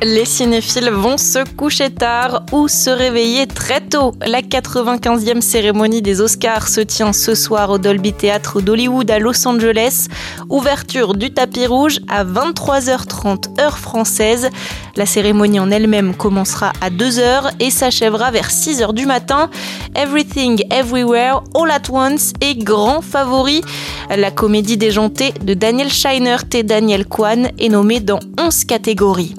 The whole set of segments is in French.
Les cinéphiles vont se coucher tard ou se réveiller très tôt. La 95e cérémonie des Oscars se tient ce soir au Dolby Theatre d'Hollywood à Los Angeles. Ouverture du tapis rouge à 23h30 heure française. La cérémonie en elle-même commencera à 2h et s'achèvera vers 6h du matin. Everything Everywhere All at Once est grand favori. La comédie déjantée de Daniel Scheinert et Daniel Kwan est nommée dans 11 catégories.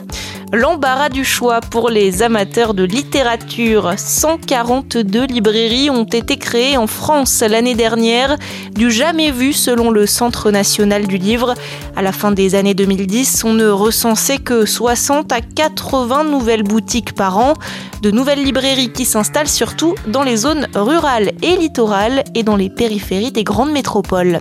L'embarras du choix pour les amateurs de littérature. 142 librairies ont été créées en France l'année dernière, du jamais vu selon le Centre national du livre. À la fin des années 2010, on ne recensait que 60 à 80 nouvelles boutiques par an, de nouvelles librairies qui s'installent surtout dans les zones rurales et littorales et dans les périphéries des grandes métropoles.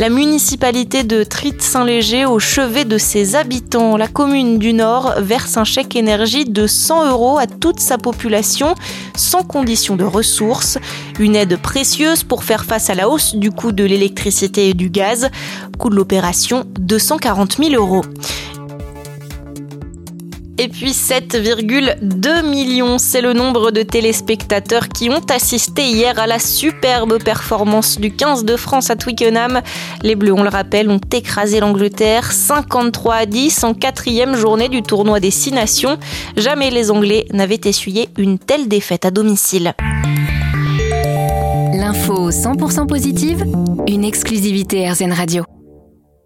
La municipalité de Trite-Saint-Léger, au chevet de ses habitants, la commune du Nord, verse un chèque énergie de 100 euros à toute sa population, sans condition de ressources. Une aide précieuse pour faire face à la hausse du coût de l'électricité et du gaz. Coût de l'opération 240 000 euros. Et puis 7,2 millions, c'est le nombre de téléspectateurs qui ont assisté hier à la superbe performance du 15 de France à Twickenham. Les Bleus, on le rappelle, ont écrasé l'Angleterre 53 à 10 en quatrième journée du tournoi des Six Nations. Jamais les Anglais n'avaient essuyé une telle défaite à domicile. L'info 100% positive, une exclusivité RZN Radio.